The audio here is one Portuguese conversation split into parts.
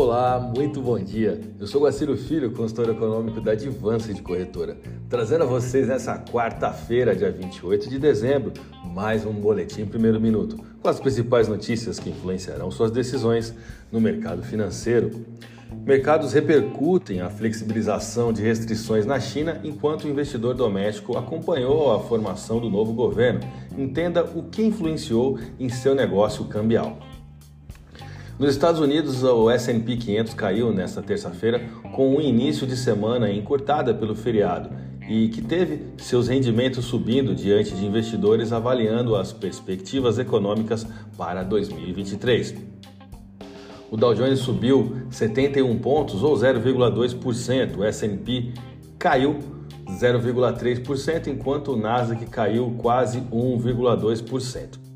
Olá, muito bom dia. Eu sou Guaciro Filho, consultor econômico da Advance de Corretora, trazendo a vocês nessa quarta-feira, dia 28 de dezembro, mais um boletim primeiro minuto, com as principais notícias que influenciarão suas decisões no mercado financeiro. Mercados repercutem a flexibilização de restrições na China enquanto o investidor doméstico acompanhou a formação do novo governo. Entenda o que influenciou em seu negócio cambial. Nos Estados Unidos, o S&P 500 caiu nesta terça-feira com um início de semana encurtada pelo feriado e que teve seus rendimentos subindo diante de investidores avaliando as perspectivas econômicas para 2023. O Dow Jones subiu 71 pontos ou 0,2%, o S&P caiu 0,3%, enquanto o Nasdaq caiu quase 1,2%.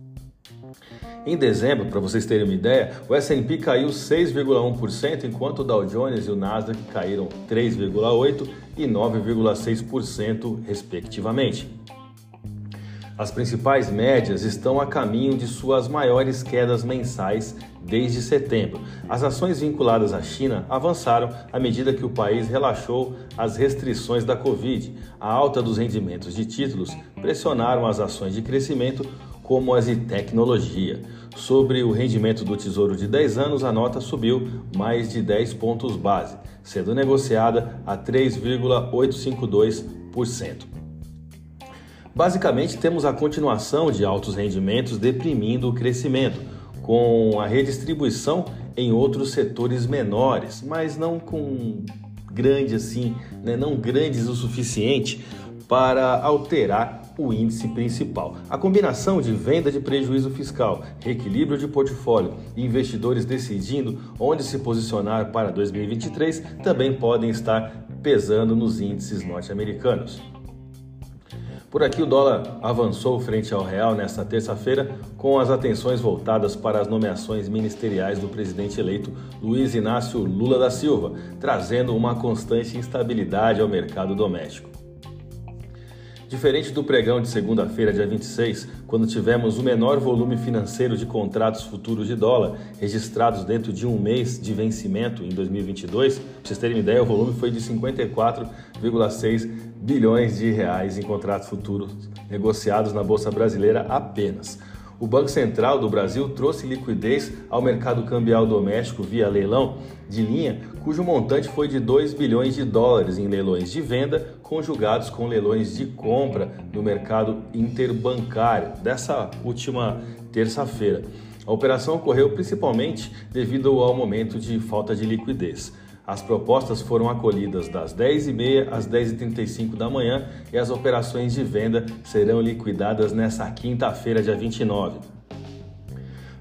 Em dezembro, para vocês terem uma ideia, o S&P caiu 6,1%, enquanto o Dow Jones e o Nasdaq caíram 3,8% e 9,6%, respectivamente. As principais médias estão a caminho de suas maiores quedas mensais desde setembro. As ações vinculadas à China avançaram à medida que o país relaxou as restrições da Covid. A alta dos rendimentos de títulos pressionaram as ações de crescimento, como as de tecnologia. Sobre o rendimento do Tesouro de 10 anos, a nota subiu mais de 10 pontos base, sendo negociada a 3,852%. Basicamente, temos a continuação de altos rendimentos deprimindo o crescimento, com a redistribuição em outros setores menores, mas não com grande assim, né? não grandes o suficiente para alterar o índice principal. A combinação de venda de prejuízo fiscal, reequilíbrio de portfólio e investidores decidindo onde se posicionar para 2023 também podem estar pesando nos índices norte-americanos. Por aqui, o dólar avançou frente ao real nesta terça-feira, com as atenções voltadas para as nomeações ministeriais do presidente eleito Luiz Inácio Lula da Silva, trazendo uma constante instabilidade ao mercado doméstico. Diferente do pregão de segunda-feira, dia 26, quando tivemos o menor volume financeiro de contratos futuros de dólar registrados dentro de um mês de vencimento em 2022, para vocês terem uma ideia, o volume foi de 54,6 bilhões de reais em contratos futuros negociados na Bolsa Brasileira apenas. O Banco Central do Brasil trouxe liquidez ao mercado cambial doméstico via leilão de linha, cujo montante foi de 2 bilhões de dólares em leilões de venda, conjugados com leilões de compra no mercado interbancário dessa última terça-feira. A operação ocorreu principalmente devido ao momento de falta de liquidez. As propostas foram acolhidas das 10h30 às 10h35 da manhã e as operações de venda serão liquidadas nesta quinta-feira, dia 29.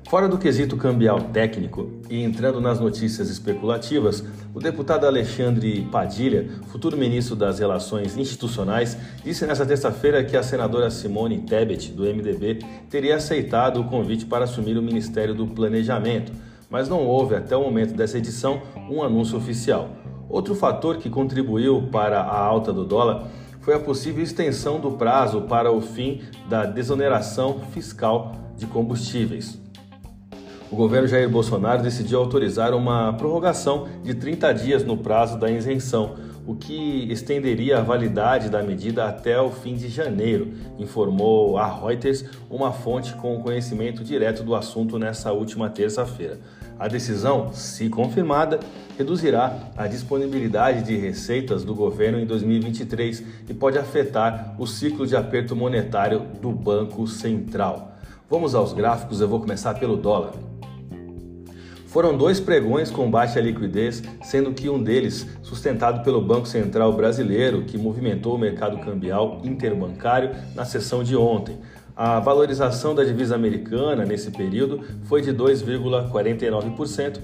Fora do quesito cambial técnico e entrando nas notícias especulativas, o deputado Alexandre Padilha, futuro ministro das Relações Institucionais, disse nesta terça-feira que a senadora Simone Tebet, do MDB, teria aceitado o convite para assumir o Ministério do Planejamento mas não houve até o momento dessa edição um anúncio oficial. Outro fator que contribuiu para a alta do dólar foi a possível extensão do prazo para o fim da desoneração fiscal de combustíveis. O governo Jair Bolsonaro decidiu autorizar uma prorrogação de 30 dias no prazo da isenção, o que estenderia a validade da medida até o fim de janeiro, informou a Reuters, uma fonte com conhecimento direto do assunto nessa última terça-feira. A decisão, se confirmada, reduzirá a disponibilidade de receitas do governo em 2023 e pode afetar o ciclo de aperto monetário do Banco Central. Vamos aos gráficos, eu vou começar pelo dólar. Foram dois pregões com baixa liquidez, sendo que um deles sustentado pelo Banco Central Brasileiro, que movimentou o mercado cambial interbancário na sessão de ontem. A valorização da divisa americana nesse período foi de 2,49%,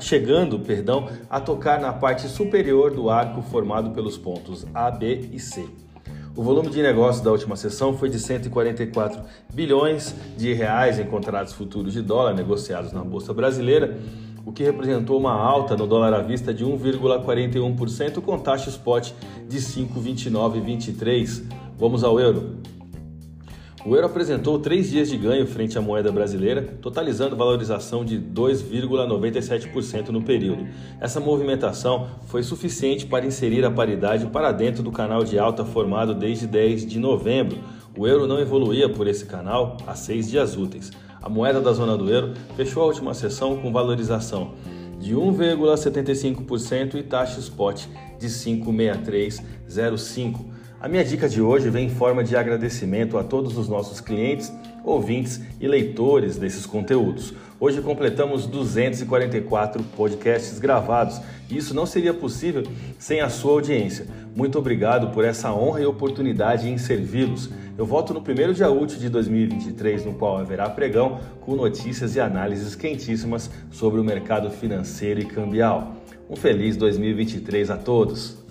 chegando, perdão, a tocar na parte superior do arco formado pelos pontos A, B e C. O volume de negócios da última sessão foi de 144 bilhões de reais em contratos futuros de dólar negociados na bolsa brasileira, o que representou uma alta no dólar à vista de 1,41% com taxa spot de 5,2923. Vamos ao euro. O euro apresentou três dias de ganho frente à moeda brasileira, totalizando valorização de 2,97% no período. Essa movimentação foi suficiente para inserir a paridade para dentro do canal de alta formado desde 10 de novembro. O euro não evoluía por esse canal há seis dias úteis. A moeda da zona do euro fechou a última sessão com valorização de 1,75% e taxa spot de 56305. A minha dica de hoje vem em forma de agradecimento a todos os nossos clientes, ouvintes e leitores desses conteúdos. Hoje completamos 244 podcasts gravados e isso não seria possível sem a sua audiência. Muito obrigado por essa honra e oportunidade em servi-los. Eu volto no primeiro dia útil de 2023, no qual haverá pregão com notícias e análises quentíssimas sobre o mercado financeiro e cambial. Um feliz 2023 a todos!